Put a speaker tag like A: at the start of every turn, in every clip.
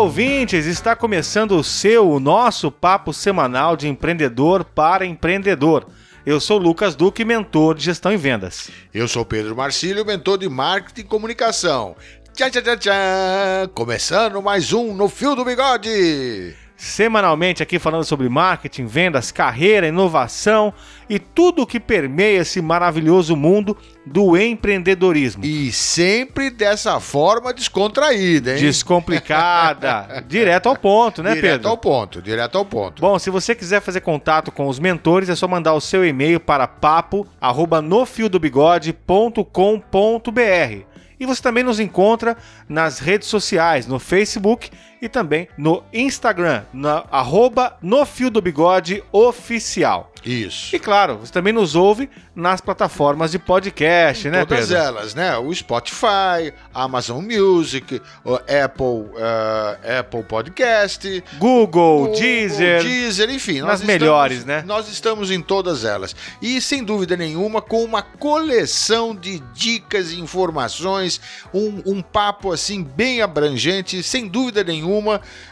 A: Ouvintes! Está começando o seu, o nosso papo semanal de empreendedor para empreendedor. Eu sou Lucas Duque, mentor de gestão e vendas.
B: Eu sou Pedro Marcílio, mentor de marketing e comunicação. Tchau, tchau, tchau, tchau! Começando mais um No Fio do Bigode!
A: Semanalmente aqui falando sobre marketing, vendas, carreira, inovação e tudo o que permeia esse maravilhoso mundo do empreendedorismo.
B: E sempre dessa forma descontraída, hein?
A: Descomplicada, direto ao ponto, né,
B: direto
A: Pedro?
B: Direto ao ponto, direto ao ponto.
A: Bom, se você quiser fazer contato com os mentores, é só mandar o seu e-mail para papo@nofiodobigode.com.br. E você também nos encontra nas redes sociais, no Facebook e também no Instagram, na arroba no Fio do Bigode Oficial.
B: Isso.
A: E claro, você também nos ouve nas plataformas de podcast,
B: em
A: né,
B: todas
A: Pedro?
B: elas, né? O Spotify, Amazon Music, o Apple, uh, Apple Podcast,
A: Google, Deezer,
B: Deezer, enfim,
A: nas melhores,
B: estamos,
A: né?
B: Nós estamos em todas elas e sem dúvida nenhuma com uma coleção de dicas e informações, um, um papo assim bem abrangente, sem dúvida nenhuma,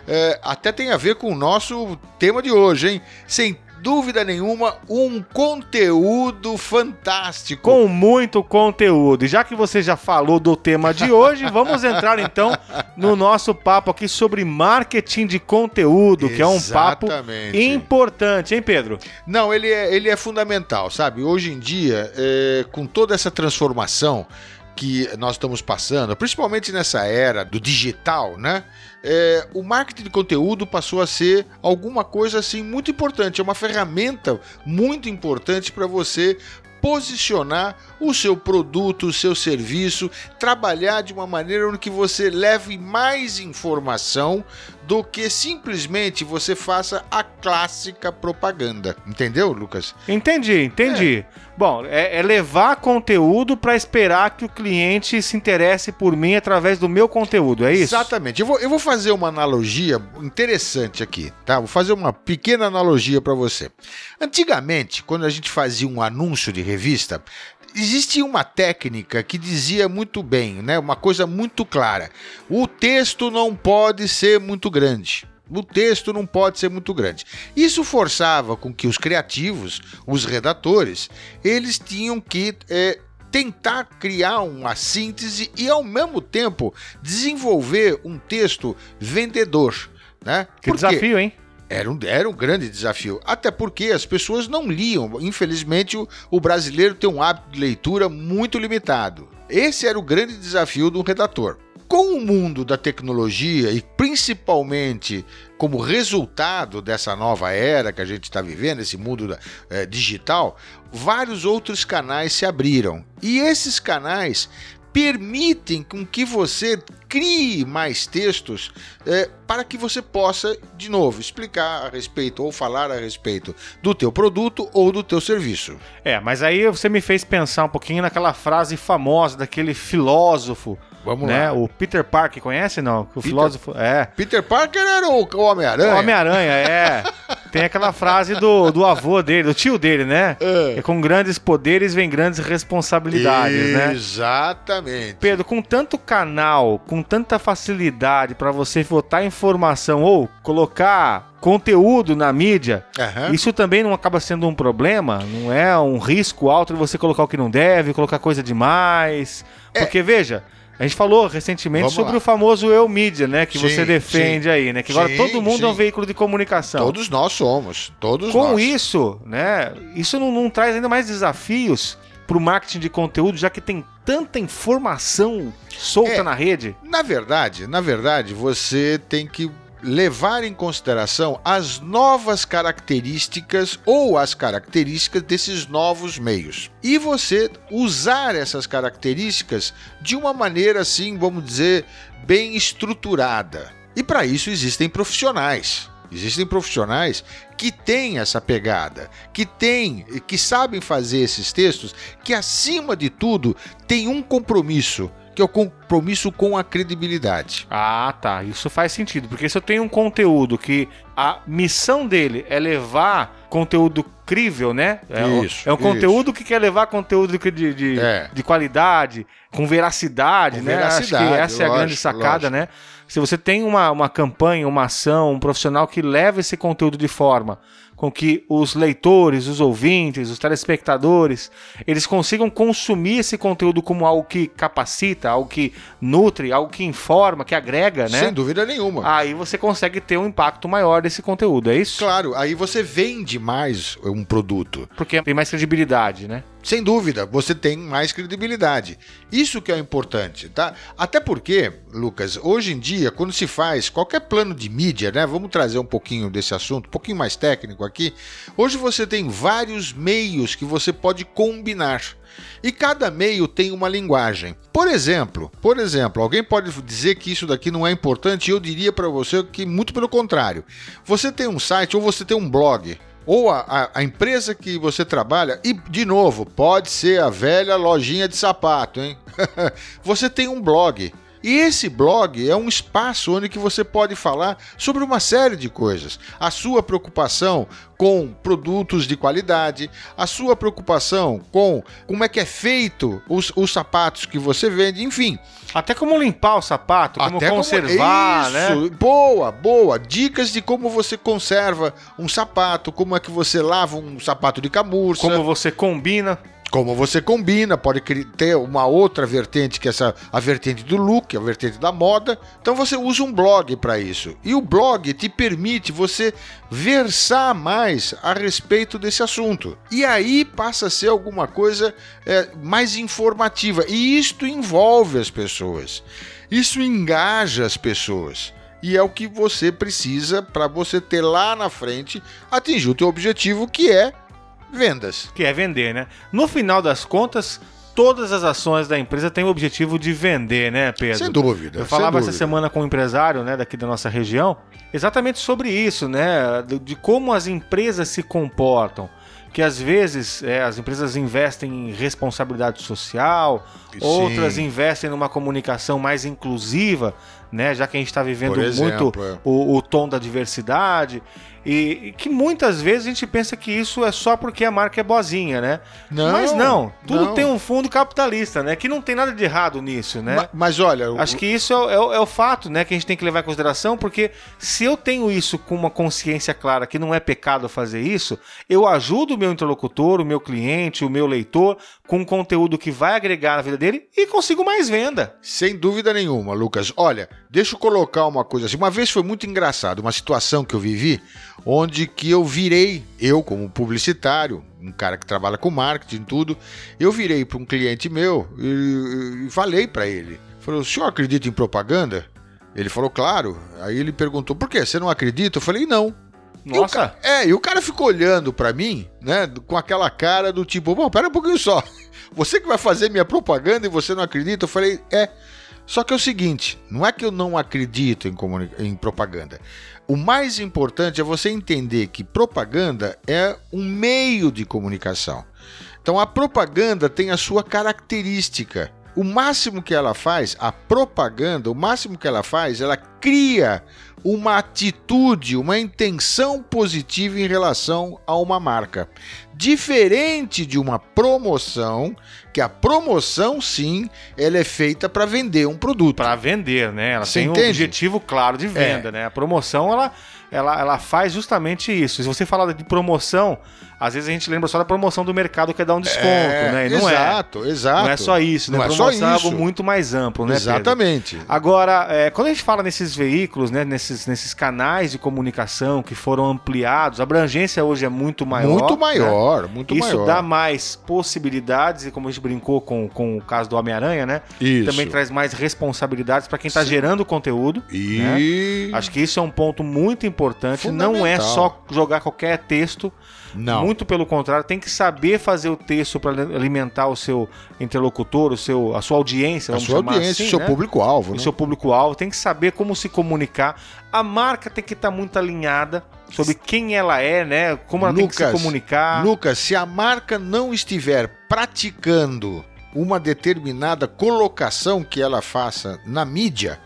B: é, até tem a ver com o nosso tema de hoje, hein? Sem dúvida nenhuma, um conteúdo fantástico.
A: Com muito conteúdo. E já que você já falou do tema de hoje, vamos entrar então no nosso papo aqui sobre marketing de conteúdo,
B: Exatamente.
A: que é um papo importante, hein, Pedro?
B: Não, ele é, ele é fundamental, sabe? Hoje em dia, é, com toda essa transformação que nós estamos passando, principalmente nessa era do digital, né? É, o marketing de conteúdo passou a ser alguma coisa assim muito importante, é uma ferramenta muito importante para você posicionar o seu produto, o seu serviço, trabalhar de uma maneira onde que você leve mais informação do que simplesmente você faça a clássica propaganda. Entendeu, Lucas?
A: Entendi, entendi. É. Bom, é, é levar conteúdo para esperar que o cliente se interesse por mim através do meu conteúdo, é isso?
B: Exatamente. Eu vou, eu vou fazer uma analogia interessante aqui, tá? Vou fazer uma pequena analogia para você. Antigamente, quando a gente fazia um anúncio de revista, existia uma técnica que dizia muito bem, né? Uma coisa muito clara. O texto não pode ser muito grande. O texto não pode ser muito grande. Isso forçava com que os criativos, os redatores, eles tinham que é, tentar criar uma síntese e, ao mesmo tempo, desenvolver um texto vendedor. Né?
A: Que desafio, hein?
B: Era um, era um grande desafio. Até porque as pessoas não liam. Infelizmente, o, o brasileiro tem um hábito de leitura muito limitado. Esse era o grande desafio do redator. Com o mundo da tecnologia e principalmente como resultado dessa nova era que a gente está vivendo, esse mundo é, digital, vários outros canais se abriram. E esses canais permitem com que você crie mais textos é, para que você possa, de novo, explicar a respeito ou falar a respeito do teu produto ou do teu serviço.
A: É, mas aí você me fez pensar um pouquinho naquela frase famosa daquele filósofo
B: Vamos
A: né?
B: lá.
A: O Peter Parker, conhece não? O Peter, filósofo. É.
B: Peter Parker era o Homem-Aranha.
A: O Homem-Aranha, é. Tem aquela frase do, do avô dele, do tio dele, né?
B: É.
A: Que com grandes poderes vem grandes responsabilidades, né?
B: Exatamente.
A: Pedro, com tanto canal, com tanta facilidade para você botar informação ou colocar conteúdo na mídia,
B: Aham.
A: isso também não acaba sendo um problema? Não é um risco alto de você colocar o que não deve, colocar coisa demais? Porque, veja, a gente falou recentemente
B: Vamos
A: sobre
B: lá.
A: o famoso eu mídia, né? Que
B: Sim,
A: você defende
B: sim.
A: aí, né? Que agora
B: Sim,
A: todo mundo é um veículo de comunicação.
B: Todos nós somos. Todos
A: Com
B: nós.
A: isso, né? Isso não, não traz ainda mais desafios para o marketing de conteúdo, já que tem tanta informação solta
B: É.
A: na rede.
B: Na verdade, na verdade, você tem que levar em consideração as novas características ou as características desses novos meios. E você usar essas características de uma maneira assim, vamos dizer, bem estruturada. E para isso existem profissionais. Existem profissionais que têm essa pegada, que têm, que sabem fazer esses textos, que acima de tudo tem um compromisso, que é o compromisso com a credibilidade.
A: Ah, tá. Isso faz sentido, porque se eu tenho um conteúdo que a missão dele é levar conteúdo crível, né? É,
B: Isso,
A: é um
B: isso.
A: conteúdo que quer levar conteúdo de, de,
B: É.
A: de qualidade, com veracidade,
B: Com
A: né? Acho que
B: veracidade,
A: essa é a grande
B: lógico,
A: sacada,
B: lógico.
A: né? Se você tem uma, uma campanha, uma ação, um profissional que leva esse conteúdo de forma com que os leitores, os ouvintes, os telespectadores, eles consigam consumir esse conteúdo como algo que capacita, algo que nutre, algo que informa, que agrega, né?
B: Sem dúvida nenhuma.
A: Aí você consegue ter um impacto maior desse conteúdo, é isso?
B: Claro, aí você vende mais um produto.
A: Porque tem mais credibilidade, né?
B: Sem dúvida, você tem mais credibilidade. Isso que é importante, tá? Até porque, Lucas, hoje em dia, quando se faz qualquer plano de mídia, né? Vamos trazer um pouquinho desse assunto, um pouquinho mais técnico aqui. Hoje você tem vários meios que você pode combinar. E cada meio tem uma linguagem. Por exemplo, por exemplo, alguém pode dizer que isso daqui não é importante, eu diria para você que muito pelo contrário. Você tem um site ou você tem um blog, ou a, a- a empresa que você trabalha, e de novo, pode ser a velha lojinha de sapato, hein? você tem um blog. E esse blog é um espaço onde que você pode falar sobre uma série de coisas. A sua preocupação com produtos de qualidade, a sua preocupação com como é que é feito os, os sapatos que você vende, enfim.
A: Até como limpar o sapato, como
B: Até
A: conservar, né?
B: Isso, Boa, boa. Dicas de como você conserva um sapato, como é que você lava um sapato de camurça.
A: Como você combina.
B: Como você combina, pode ter uma outra vertente, que é essa, a vertente do look, a vertente da moda. Então você usa um blog para isso. E o blog te permite você versar mais a respeito desse assunto. E aí passa a ser alguma coisa é, mais informativa. E isto envolve as pessoas. Isso engaja as pessoas. E é o que você precisa para você ter lá na frente atingir o teu objetivo, que é vendas.
A: que é vender, né? No final das contas, todas as ações da empresa têm o objetivo de vender, né, Pedro?
B: Sem dúvida.
A: Eu falava essa
B: dúvida.
A: semana com um empresário, né, daqui da nossa região, exatamente sobre isso, né, de, como as empresas se comportam. Que às vezes é, as empresas investem em responsabilidade social,
B: Sim.
A: outras investem numa comunicação mais inclusiva, né, já que a gente está vivendo
B: exemplo,
A: muito
B: é.
A: o, o tom da diversidade. E, e que muitas vezes a gente pensa que isso é só porque a marca é boazinha, né?
B: Não,
A: Mas não, tudo
B: não.
A: tem um fundo capitalista, né? Que não tem nada de errado nisso, né?
B: Ma- Mas olha, o-
A: Acho que isso é, o- é o- é o fato, né, que a gente tem que levar em consideração, porque se eu tenho isso com uma consciência clara que não é pecado fazer isso, eu ajudo o meu interlocutor, o meu cliente, o meu leitor com um conteúdo que vai agregar na vida dele e consigo mais venda.
B: sem dúvida nenhuma, Lucas. Olha, deixa eu colocar uma coisa assim. Uma vez foi muito engraçado, uma situação que eu vivi, onde que eu virei, eu como publicitário, um cara que trabalha com marketing e tudo, eu virei para um cliente meu e, e falei para ele. Falei, o senhor acredita em propaganda? Ele falou, claro. Aí ele perguntou, por quê? Você não acredita? Eu falei, não. E
A: Nossa,
B: ca- É, e o cara ficou olhando pra mim, né, com aquela cara do tipo, bom, pera um pouquinho só. Você que vai fazer minha propaganda e você não acredita? Eu falei, é. Só que é o seguinte, não é que eu não acredito em, em propaganda. O mais importante é você entender que propaganda é um meio de comunicação. Então a propaganda tem a sua característica. O máximo que ela faz, a propaganda, o máximo que ela faz, ela cria uma atitude, uma intenção positiva em relação a uma marca. Diferente de uma promoção, que a promoção sim, ela é feita para vender um produto.
A: para vender, né? Ela
B: Você
A: tem um
B: entende?
A: objetivo claro de venda, né? A promoção ela, ela, ela faz justamente isso. Se você falar de promoção, às vezes a gente lembra só da promoção do mercado que é dar um desconto, né? E não é.
B: exato, exato.
A: Não é só isso, né?
B: Não é só
A: promoção é
B: isso.
A: algo muito mais amplo, né? Pedro?
B: Exatamente.
A: Agora, é, quando a gente fala nesses veículos, né, nesses, nesses canais de comunicação que foram ampliados, a abrangência hoje é muito maior.
B: Muito
A: né?
B: maior, muito
A: Isso
B: maior.
A: dá mais possibilidades, e como a gente brincou com, com o caso do Homem-Aranha, né?
B: Isso.
A: Também traz mais responsabilidades para quem está gerando conteúdo.
B: E...
A: Acho que isso é um ponto muito importante. Não é só jogar qualquer texto.
B: Não.
A: Muito pelo contrário, tem que saber fazer o texto para alimentar o seu interlocutor, o seu, a sua audiência,
B: a sua audiência,
A: assim,
B: o seu
A: né?
B: público-alvo,
A: o
B: né?
A: seu público-alvo, tem que saber como se comunicar. A marca tem que estar muito alinhada sobre quem ela é, né? Como ela tem que se
B: Lucas,
A: comunicar.
B: Lucas, se a marca não estiver praticando uma determinada colocação que ela faça na mídia,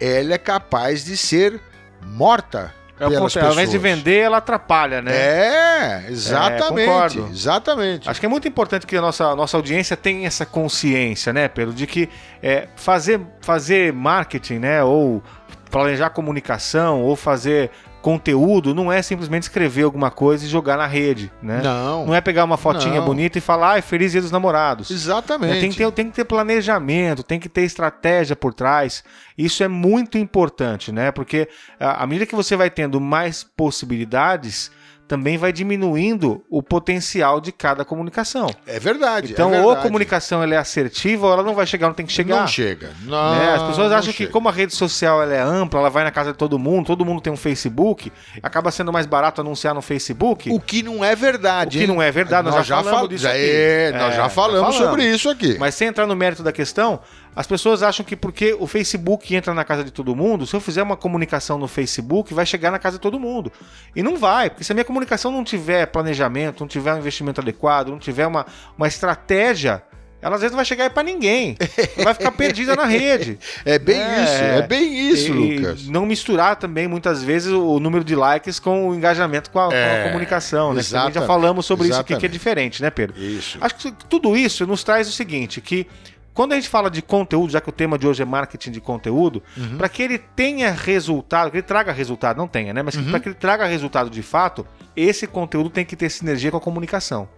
B: ela é capaz de ser morta
A: É o
B: pelas
A: contrário, ao invés de vender, ela atrapalha, né?
B: É, exatamente.
A: concordo.
B: exatamente.
A: Acho que é muito importante que a nossa, nossa audiência tenha essa consciência, né, Pedro, de que é, fazer, fazer marketing, né, ou planejar comunicação, ou fazer conteúdo, não é simplesmente escrever alguma coisa e jogar na rede, né?
B: Não,
A: Não é pegar uma fotinha
B: Não.
A: bonita e falar, ai, feliz dia dos namorados.
B: exatamente.
A: Né, Tem que, ter, tem que ter planejamento, tem que ter estratégia por trás. Isso é muito importante, né? Porque à medida que você vai tendo mais possibilidades, também vai diminuindo o potencial de cada comunicação.
B: É verdade.
A: Então,
B: é
A: ou a
B: verdade.
A: comunicação ela é assertiva, ou ela não vai chegar onde tem que chegar.
B: Não chega. Não,
A: né? As pessoas
B: não
A: acham que
B: chega.
A: como a rede social ela é ampla, ela vai na casa de todo mundo, todo mundo tem um Facebook, acaba sendo mais barato anunciar no Facebook.
B: O que não é verdade.
A: O que
B: hein?
A: não é verdade, nós já falamos
B: fal-
A: disso
B: já
A: aqui.
B: É, nós
A: É,
B: já
A: já
B: falamos
A: falamos.
B: sobre isso aqui.
A: Mas sem entrar no mérito da questão, as pessoas acham que porque o Facebook entra na casa de todo mundo, se eu fizer uma comunicação no Facebook, vai chegar na casa de todo mundo. E não vai, porque se a minha comunicação não tiver planejamento, não tiver um investimento adequado, não tiver uma, uma estratégia, ela às vezes não vai chegar aí pra ninguém. Vai ficar perdida na rede.
B: É bem
A: É.
B: isso, é bem isso,
A: E
B: Lucas.
A: Não misturar também, muitas vezes, o número de likes com o engajamento com a, com a
B: É,
A: comunicação. Né? Também já
B: exatamente,
A: falamos sobre isso aqui, que é
B: exatamente.
A: diferente, né, Pedro?
B: Isso.
A: Acho que tudo isso nos traz o seguinte, que quando a gente fala de conteúdo, já que o tema de hoje é marketing de conteúdo,
B: Uhum.
A: para que ele tenha resultado, que ele traga resultado, não tenha, né? Mas
B: Uhum.
A: para que ele traga resultado de fato, esse conteúdo tem que ter sinergia com a comunicação.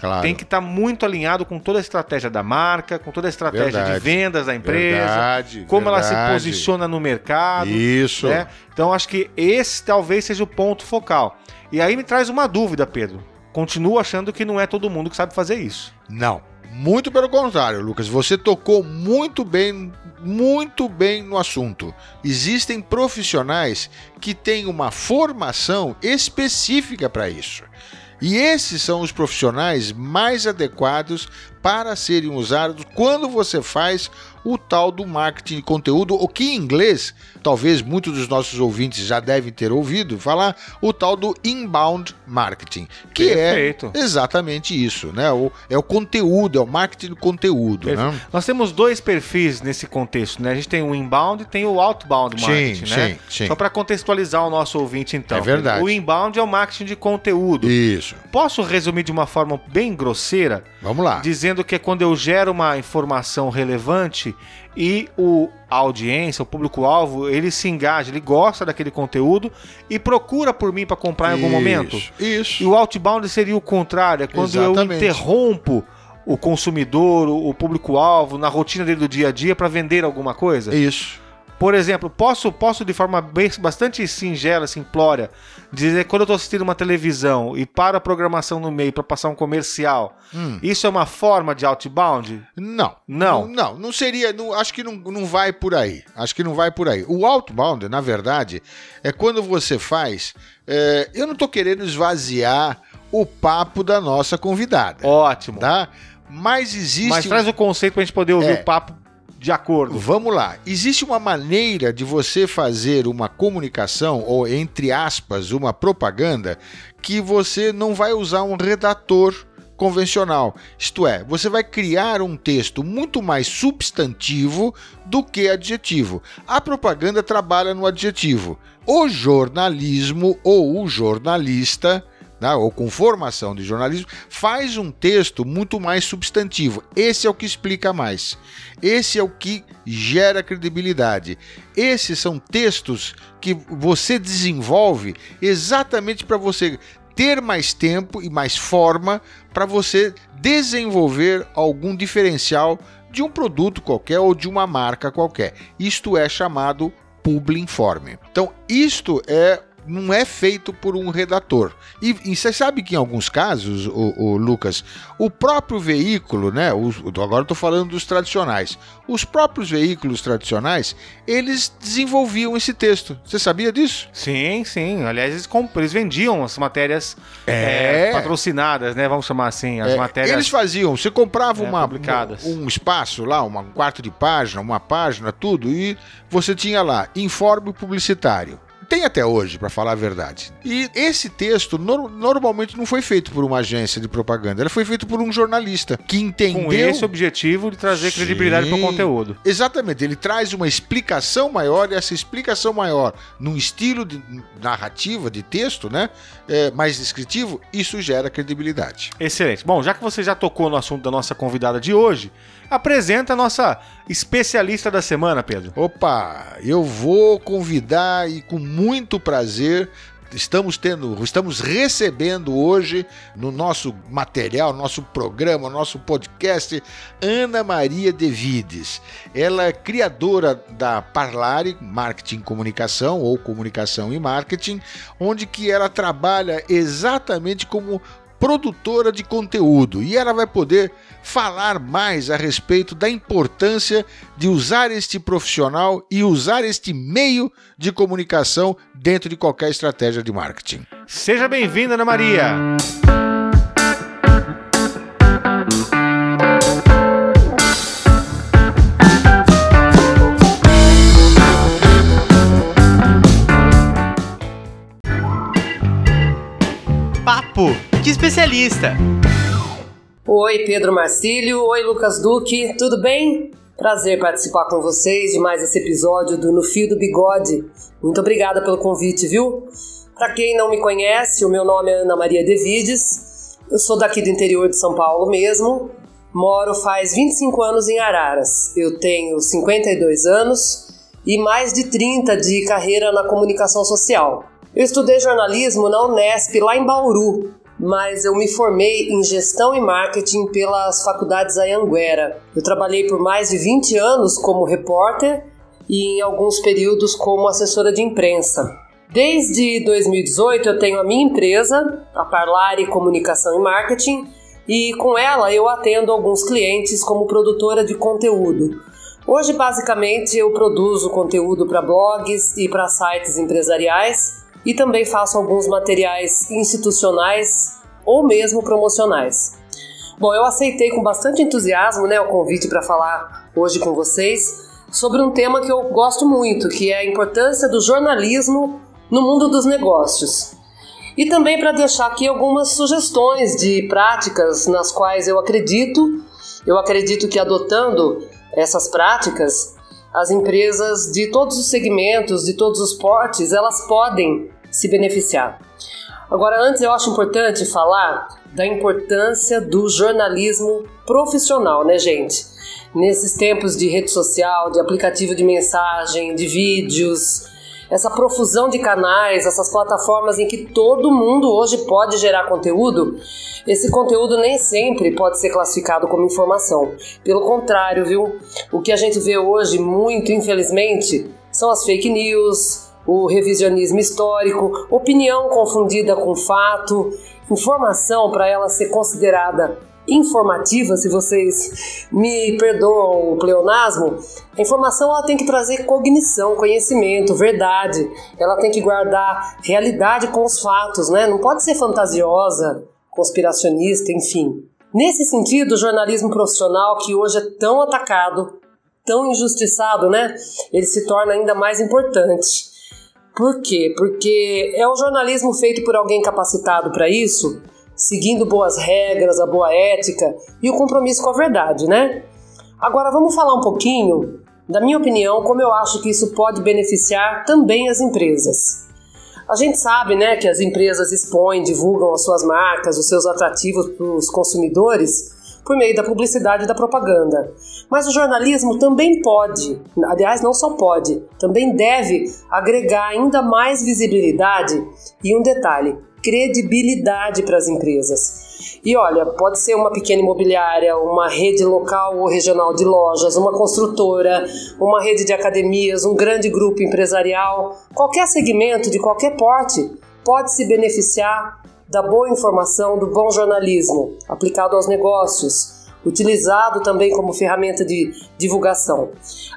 B: Claro.
A: Tem que estar muito alinhado com toda a estratégia da marca, com toda a estratégia
B: Verdade.
A: de vendas da empresa,
B: Verdade,
A: como ela se
B: verdade.
A: posiciona no mercado.
B: Isso.
A: né? Então acho que esse talvez seja o ponto focal. E aí me traz uma dúvida, Pedro. Continuo achando que não é todo mundo que sabe fazer isso.
B: Não. Muito pelo contrário, Lucas. Você tocou muito bem, muito bem no assunto. Existem profissionais que têm uma formação específica para isso. E esses são os profissionais mais adequados para serem usados quando você faz o tal do marketing de conteúdo, o que em inglês, talvez muitos dos nossos ouvintes já devem ter ouvido falar, o tal do inbound marketing, que
A: Perfeito.
B: é exatamente isso, né? O, é o conteúdo, é o marketing do conteúdo, né?
A: Nós temos dois perfis nesse contexto, né? A gente tem o inbound e tem o outbound
B: Sim,
A: marketing, né?
B: sim, sim.
A: Só para contextualizar o nosso ouvinte, então.
B: É verdade.
A: O inbound é o marketing de conteúdo.
B: Isso.
A: Posso resumir de uma forma bem grosseira,
B: Vamos lá.
A: dizendo que é quando eu gero uma informação relevante e o a audiência, o público-alvo, ele se engaja, ele gosta daquele conteúdo e procura por mim para comprar em algum momento.
B: Isso, Isso.
A: E o outbound seria o contrário, é quando eu
B: Exatamente.
A: interrompo o consumidor, o o público-alvo, na rotina dele do dia a dia para vender alguma coisa.
B: Isso.
A: Por exemplo, posso, posso de forma bem, bastante singela, simplória, dizer que quando eu estou assistindo uma televisão e paro a programação no meio para passar um comercial,
B: Hum.
A: isso é uma forma de outbound?
B: Não.
A: Não.
B: Não, não seria. não- acho que não, não vai por aí. Acho que não vai por aí. O outbound, na verdade, é quando você faz. é, eu não tô querendo esvaziar o papo da nossa convidada,
A: Ótimo.
B: tá? Mas existe.
A: Mas traz o conceito para a gente poder ouvir
B: É.
A: o papo de acordo.
B: Vamos lá. Existe uma maneira de você fazer uma comunicação, ou entre aspas, uma propaganda, que você não vai usar um redator convencional. Isto é, você vai criar um texto muito mais substantivo do que adjetivo. A propaganda trabalha no adjetivo. O jornalismo ou o jornalista né, ou com formação de jornalismo, faz um texto muito mais substantivo. Esse é o que explica mais. Esse é o que gera credibilidade. Esses são textos que você desenvolve exatamente para você ter mais tempo e mais forma para você desenvolver algum diferencial de um produto qualquer ou de uma marca qualquer. Isto é chamado publi informe. Então, isto é não é feito por um redator. E, e você sabe que em alguns casos, o, o Lucas, o próprio veículo, né? Os, agora estou falando dos tradicionais. Os próprios veículos tradicionais, eles desenvolviam esse texto. Você sabia disso?
A: Sim, sim. Aliás, eles, eles vendiam as matérias é... É, patrocinadas, né? Vamos chamar assim, as é, matérias.
B: Eles faziam. Você comprava é, uma, um, um espaço lá, uma, um quarto de página, uma página, tudo, e você tinha lá informe publicitário tem até hoje, para falar a verdade. E esse texto no, normalmente não foi feito por uma agência de propaganda, ele foi feito por um jornalista que entendeu.
A: Com esse objetivo de trazer Sim, credibilidade para o conteúdo.
B: Exatamente, ele traz uma explicação maior, e essa explicação maior, num estilo de narrativa, de texto, né? É, mais descritivo, isso gera credibilidade.
A: Excelente. Bom, já que você já tocou no assunto da nossa convidada de hoje, apresenta a nossa especialista da semana, Pedro.
B: Opa, eu vou convidar e com muito prazer estamos tendo, estamos recebendo hoje no nosso material, nosso programa, nosso podcast, Ana Maria Devides. Ela é criadora da Parlare Marketing e Comunicação ou Comunicação e Marketing, onde que ela trabalha exatamente como produtora de conteúdo e ela vai poder falar mais a respeito da importância de usar este profissional e usar este meio de comunicação dentro de qualquer estratégia de marketing.
A: Seja bem-vinda, Ana Maria!
C: Papo de especialista.
D: Oi, Pedro Marcílio. Oi, Lucas Duque. Tudo bem? Prazer participar com vocês de mais esse episódio do No Fio do Bigode. Muito obrigada pelo convite, viu? Para quem não me conhece, o meu nome é Ana Maria Devides. Eu sou daqui do interior de São Paulo mesmo. Moro faz 25 anos em Araras. Eu tenho 52 anos e mais de 30 de carreira na comunicação social. Eu estudei jornalismo na Unesp, lá em Bauru, mas eu me formei em gestão e marketing pelas faculdades Anhanguera. Eu trabalhei por mais de 20 anos como repórter e em alguns períodos como assessora de imprensa. Desde 2018 eu tenho a minha empresa, a Parlare Comunicação e Marketing, e com ela eu atendo alguns clientes como produtora de conteúdo. Hoje, basicamente, eu produzo conteúdo para blogs e para sites empresariais e também faço alguns materiais institucionais ou mesmo promocionais. Bom, eu aceitei com bastante entusiasmo né, o convite para falar hoje com vocês sobre um tema que eu gosto muito, que é a importância do jornalismo no mundo dos negócios. E também para deixar aqui algumas sugestões de práticas nas quais eu acredito, eu acredito que adotando essas práticas, as empresas de todos os segmentos, de todos os portes, elas podem se beneficiar. Agora, antes eu acho importante falar da importância do jornalismo profissional, né, gente? Nesses tempos de rede social, de aplicativo de mensagem, de vídeos, essa profusão de canais, essas plataformas em que todo mundo hoje pode gerar conteúdo, esse conteúdo nem sempre pode ser classificado como informação. Pelo contrário, viu? O que a gente vê hoje, muito infelizmente, são as fake news, o revisionismo histórico, opinião confundida com fato, informação para ela ser considerada informativa, se vocês me perdoam o pleonasmo, a informação ela tem que trazer cognição, conhecimento, verdade. Ela tem que guardar realidade com os fatos, né? Não pode ser fantasiosa, conspiracionista, enfim. Nesse sentido, o jornalismo profissional que hoje é tão atacado, tão injustiçado, né? Ele se torna ainda mais importante. Por quê? Porque é um jornalismo feito por alguém capacitado para isso, seguindo boas regras, a boa ética e o compromisso com a verdade, né? Agora vamos falar um pouquinho da minha opinião, como eu acho que isso pode beneficiar também as empresas. A gente sabe, né, que as empresas expõem, divulgam as suas marcas, os seus atrativos para os consumidores por meio da publicidade e da propaganda. Mas o jornalismo também pode, aliás, não só pode, também deve agregar ainda mais visibilidade e um detalhe: credibilidade para as empresas. E olha, pode ser uma pequena imobiliária, uma rede local ou regional de lojas, uma construtora, uma rede de academias, um grande grupo empresarial, qualquer segmento de qualquer porte pode se beneficiar da boa informação, do bom jornalismo aplicado aos negócios, utilizado também como ferramenta de divulgação.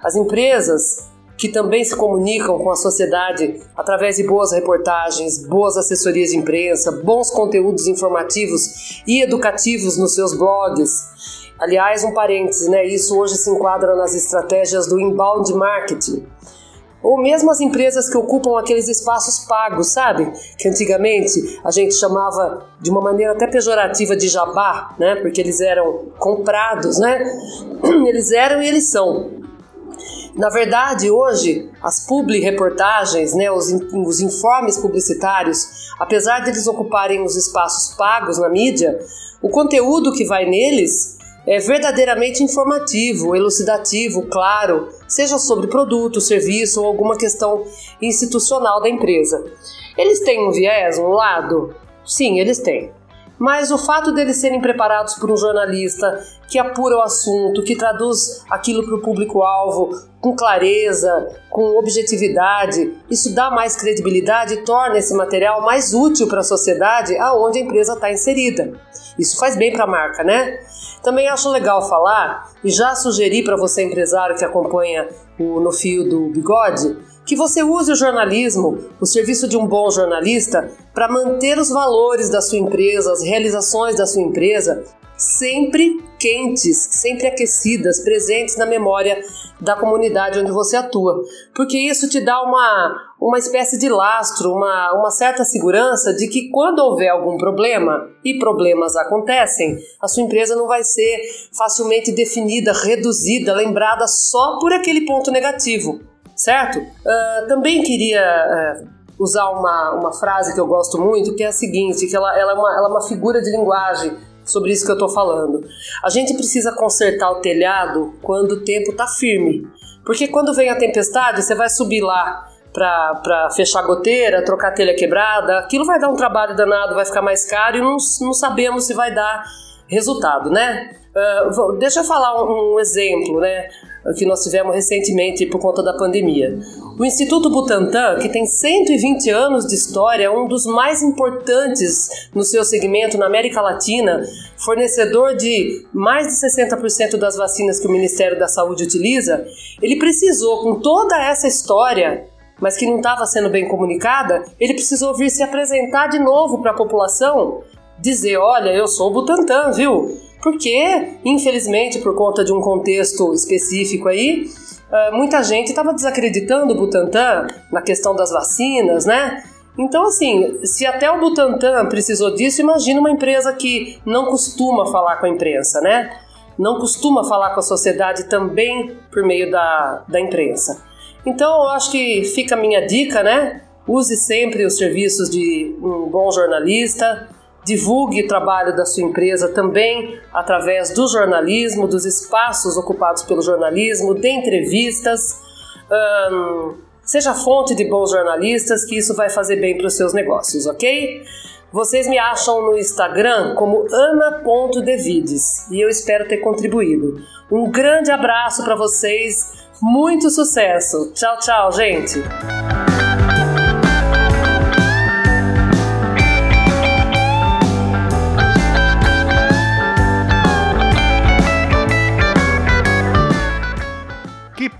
D: As empresas que também se comunicam com a sociedade através de boas reportagens, boas assessorias de imprensa, bons conteúdos informativos e educativos nos seus blogs. Aliás, um parêntese, né? Isso hoje se enquadra nas estratégias do inbound marketing. Ou mesmo as empresas que ocupam aqueles espaços pagos, sabe? Que antigamente a gente chamava de uma maneira até pejorativa de jabá, né? Porque eles eram comprados, né? Eles eram e eles são. Na verdade, hoje, as publi reportagens, né, os, os informes publicitários, apesar de eles ocuparem os espaços pagos na mídia, o conteúdo que vai neles é verdadeiramente informativo, elucidativo, claro, seja sobre produto, serviço ou alguma questão institucional da empresa. Eles têm um viés, um lado? Sim, eles têm. Mas o fato deles serem preparados por um jornalista que apura o assunto, que traduz aquilo para o público-alvo com clareza, com objetividade, isso dá mais credibilidade e torna esse material mais útil para a sociedade aonde a empresa está inserida. Isso faz bem para a marca, né? Também acho legal falar e já sugeri para você empresário que acompanha o No Fio do Bigode que você use o jornalismo, o serviço de um bom jornalista, para manter os valores da sua empresa, as realizações da sua empresa sempre quentes, sempre aquecidas, presentes na memória da comunidade onde você atua. Porque isso te dá uma, uma espécie de lastro, uma, uma certa segurança de que quando houver algum problema, e problemas acontecem, a sua empresa não vai ser facilmente definida, reduzida, lembrada só por aquele ponto negativo certo? Uh, também queria uh, usar uma, uma frase que eu gosto muito, que é a seguinte, que ela, ela, é, uma, ela é uma figura de linguagem sobre isso que eu estou falando. A gente precisa consertar o telhado quando o tempo está firme, porque quando vem a tempestade, você vai subir lá para fechar a goteira, trocar a telha quebrada, aquilo vai dar um trabalho danado, vai ficar mais caro e não, não sabemos se vai dar resultado, né? Uh, deixa eu falar um, um exemplo, né? Que nós tivemos recentemente por conta da pandemia. O Instituto Butantan, que tem 120 anos de história, é um dos mais importantes no seu segmento na América Latina, fornecedor de mais de 60% das vacinas que o Ministério da Saúde utiliza, ele precisou, com toda essa história, mas que não estava sendo bem comunicada, ele precisou vir se apresentar de novo para a população, dizer: olha, eu sou o Butantan, viu? Porque, infelizmente, por conta de um contexto específico aí, ah, muita gente estava desacreditando o Butantan na questão das vacinas, né? Então, assim, se até o Butantan precisou disso, imagina uma empresa que não costuma falar com a imprensa, né? Não costuma falar com a sociedade também por meio da, da imprensa. Então, eu acho que fica a minha dica, né? Use sempre os serviços de um bom jornalista, Divulgue o trabalho da sua empresa também através do jornalismo, dos espaços ocupados pelo jornalismo, de entrevistas. Um, seja fonte de bons jornalistas, que isso vai fazer bem para os seus negócios, ok? Vocês me acham no Instagram como ana.devides e eu espero ter contribuído. Um grande abraço para vocês, muito sucesso. Tchau, tchau, gente!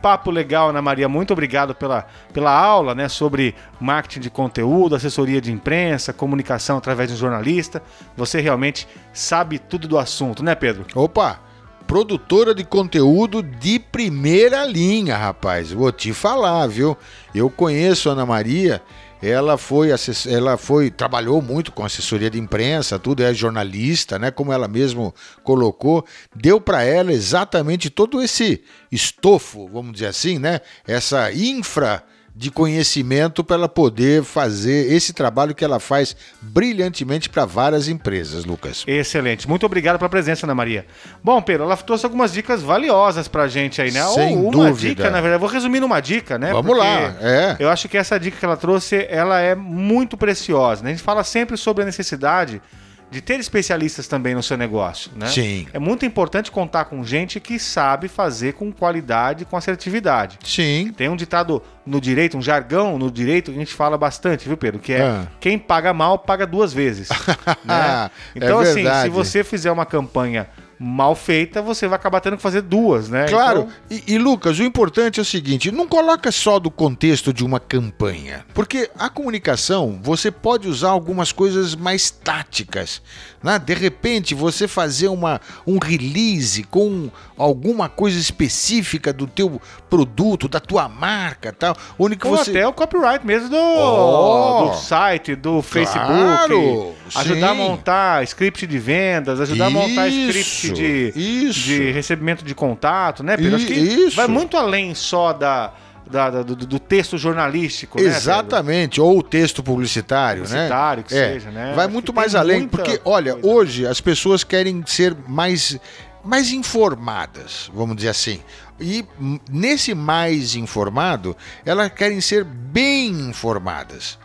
A: Papo legal, Ana Maria. Muito obrigado pela, pela aula né, sobre marketing de conteúdo, assessoria de imprensa, comunicação através de um jornalista. Você realmente sabe tudo do assunto, né, Pedro?
B: Opa! Produtora de conteúdo de primeira linha, rapaz. Vou te falar, viu? Eu conheço a Ana Maria ela foi, ela foi, trabalhou muito com assessoria de imprensa, tudo é jornalista, né? Como ela mesmo colocou, deu para ela exatamente todo esse estofo, vamos dizer assim, né? Essa infra de conhecimento para ela poder fazer esse trabalho que ela faz brilhantemente para várias empresas, Lucas.
A: Excelente. Muito obrigado pela presença, Ana Maria. Bom, Pedro, ela trouxe algumas dicas valiosas para a gente aí, né?
B: Sem
A: Ou
B: uma
A: dúvida. dica, na verdade. Vou resumir numa dica, né?
B: Vamos Porque lá. É.
A: Eu acho que essa dica que ela trouxe, ela é muito preciosa. Né? A gente fala sempre sobre a necessidade de ter especialistas também no seu negócio, né?
B: Sim.
A: É muito importante contar com gente que sabe fazer com qualidade, com assertividade.
B: Sim.
A: Tem um ditado no direito, um jargão no direito que a gente fala bastante, viu, Pedro? Que é
B: Ah.
A: quem paga mal, paga duas vezes. né?
B: É
A: Então, assim, se você fizer uma campanha mal feita, você vai acabar tendo que fazer duas, né?
B: Claro,
A: Então,
B: e, e, Lucas, o importante é o seguinte: não coloca só do contexto de uma campanha, porque a comunicação você pode usar algumas coisas mais táticas, né? De repente você fazer uma, um release com alguma coisa específica do teu produto, da tua marca, tal, onde que
A: ou
B: você
A: até o copyright mesmo do,
B: Oh!
A: Do site, do Facebook.
B: Claro,
A: ajudar a
B: sim.
A: montar script de vendas, ajudar a montar
B: Isso,
A: script de,
B: isso.
A: de recebimento de contato, né, Pedro? Acho que
B: Isso.
A: vai muito além só da, da- da- do, do texto jornalístico, né?
B: Exatamente, ou o texto publicitário,
A: Publicitário,
B: né?
A: que seja, né?
B: Vai
A: Acho
B: muito mais além, porque, olha,
A: coisa.
B: hoje as pessoas querem ser mais, mais informadas, vamos dizer assim. E nesse mais informado, elas querem ser bem informadas.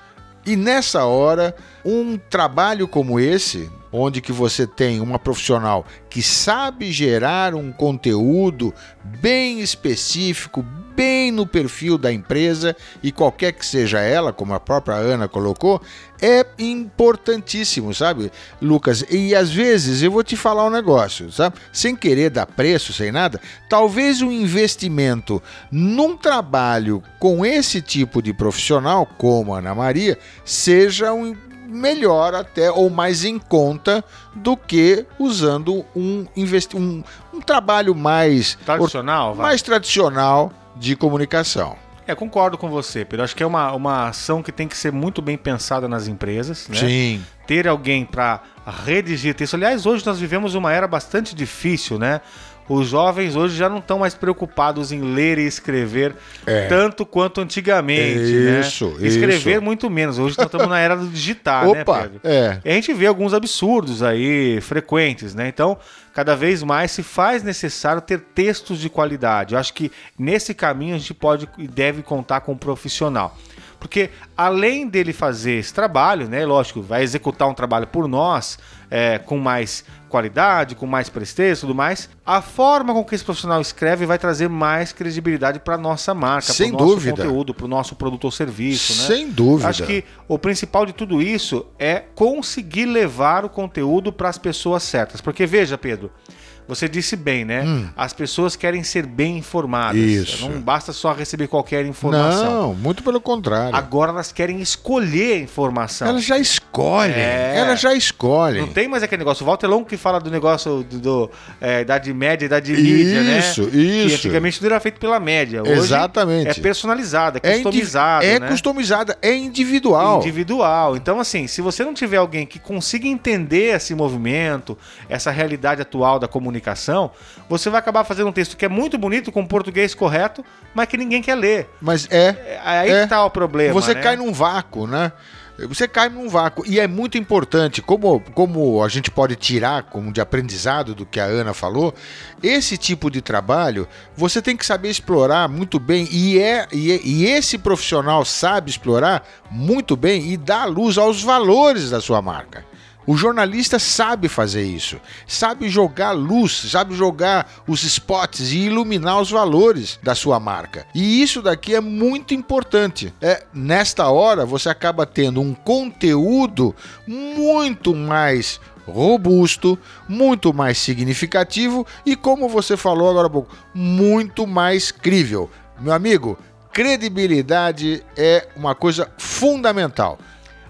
B: E nessa hora, um trabalho como esse, onde que você tem uma profissional que sabe gerar um conteúdo bem específico, bem no perfil da empresa e qualquer que seja ela, como a própria Ana colocou, é importantíssimo, sabe, Lucas? E às vezes eu vou te falar um negócio, sabe? Sem querer dar preço, sem nada, talvez o investimento num trabalho com esse tipo de profissional, como a Ana Maria, seja um melhor até ou mais em conta do que usando um, investi um, um trabalho mais
A: Tradicional,
B: mais tradicional de comunicação.
A: É, concordo com você, Pedro. Acho que é uma, uma ação que tem que ser muito bem pensada nas empresas, né?
B: Sim.
A: ter alguém para redigir texto. Aliás, hoje nós vivemos uma era bastante difícil, né? Os jovens hoje já não estão mais preocupados em ler e escrever
B: É.
A: tanto quanto antigamente,
B: Isso,
A: né? Escrever
B: isso.
A: muito menos. Hoje nós estamos na era do digitar, né,
B: Opa,
A: Pedro?
B: é.
A: E a gente vê alguns absurdos aí, frequentes, né? Então, cada vez mais se faz necessário ter textos de qualidade. Eu acho que nesse caminho a gente pode e deve contar com um profissional. Porque além dele fazer esse trabalho, né? Lógico, vai executar um trabalho por nós, é, com mais qualidade, com mais presteza e tudo mais, a forma com que esse profissional escreve vai trazer mais credibilidade para nossa marca,
B: Sem
A: para o nosso
B: dúvida.
A: conteúdo, para o nosso produto ou serviço, né?
B: Sem dúvida.
A: Acho que o principal de tudo isso é conseguir levar o conteúdo para as pessoas certas. Porque veja, Pedro, você disse bem, né? As pessoas querem ser bem informadas.
B: Hum. Isso.
A: Não basta só receber qualquer informação.
B: Não, muito pelo contrário.
A: Agora elas querem escolher a informação.
B: Elas já escolhem.
A: É.
B: Elas já escolhem.
A: Não tem mais aquele negócio. O Walter Longo que fala do negócio do, do, é, Idade Média Idade Mídia, né?
B: Isso,
A: Que
B: isso.
A: antigamente tudo era feito pela média. Hoje
B: Exatamente.
A: É personalizado, é
B: É
A: customizado.
B: É
A: né?
B: customizada, é individual.
A: individual. Então, assim, se você não tiver alguém que consiga entender esse movimento, essa realidade atual da comunicação, você vai acabar fazendo um texto que é muito bonito, com português correto, mas que ninguém quer ler.
B: Mas é.
A: É Aí
B: É.
A: que tá o problema.
B: Você
A: né?
B: cai num vácuo, né? Você cai num vácuo. E é muito importante, como, como a gente pode tirar como de aprendizado do que a Ana falou, esse tipo de trabalho você tem que saber explorar muito bem. E, é, e, é- e esse profissional sabe explorar muito bem e dar luz aos valores da sua marca. O jornalista sabe fazer isso, sabe jogar luz, sabe jogar os spots e iluminar os valores da sua marca. E isso daqui é muito importante. É nesta hora você acaba tendo um conteúdo muito mais robusto, muito mais significativo e como você falou agora há pouco, muito mais crível. Meu amigo, credibilidade é uma coisa fundamental.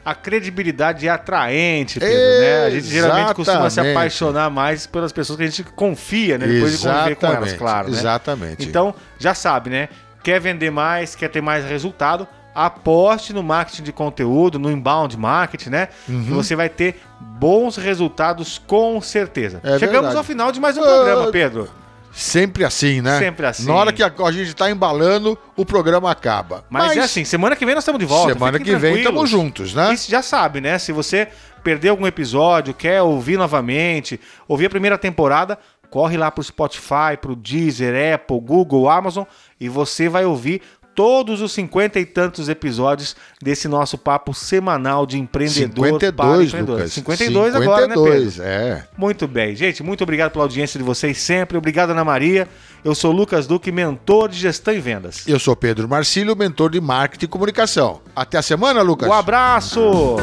A: A credibilidade é atraente, Pedro, né? A gente geralmente costuma se
B: Exatamente.
A: apaixonar mais pelas pessoas que a gente confia, né? Depois de conviver com elas, claro. né?
B: Exatamente.
A: Então, já sabe, né? Quer vender mais, quer ter mais resultado, aposte no marketing de conteúdo, no inbound marketing, né?
B: Uhum.
A: Que você vai ter bons resultados com certeza.
B: É
A: Chegamos
B: verdade.
A: ao final de mais um programa, Pedro.
B: Sempre assim, né?
A: Sempre assim.
B: Na hora que a, a gente tá embalando, o programa acaba.
A: Mas, é assim, semana que vem nós estamos de volta.
B: Semana que vem estamos juntos, né?
A: E já sabe, né? Se você perdeu algum episódio, quer ouvir novamente, ouvir a primeira temporada, corre lá pro Spotify, pro Deezer, Apple, Google, Amazon e você vai ouvir todos os cinquenta e tantos episódios desse nosso papo semanal de empreendedor
B: 52,
A: para empreendedor.
B: Lucas.
A: 52, agora, né, Pedro?
B: 52, é.
A: Muito bem, gente. Muito obrigado pela audiência de vocês sempre. Obrigado, Ana Maria. Eu sou Lucas Duque, mentor de gestão e vendas.
B: Eu sou Pedro Marcílio, mentor de marketing e comunicação. Até a semana, Lucas.
A: Um abraço!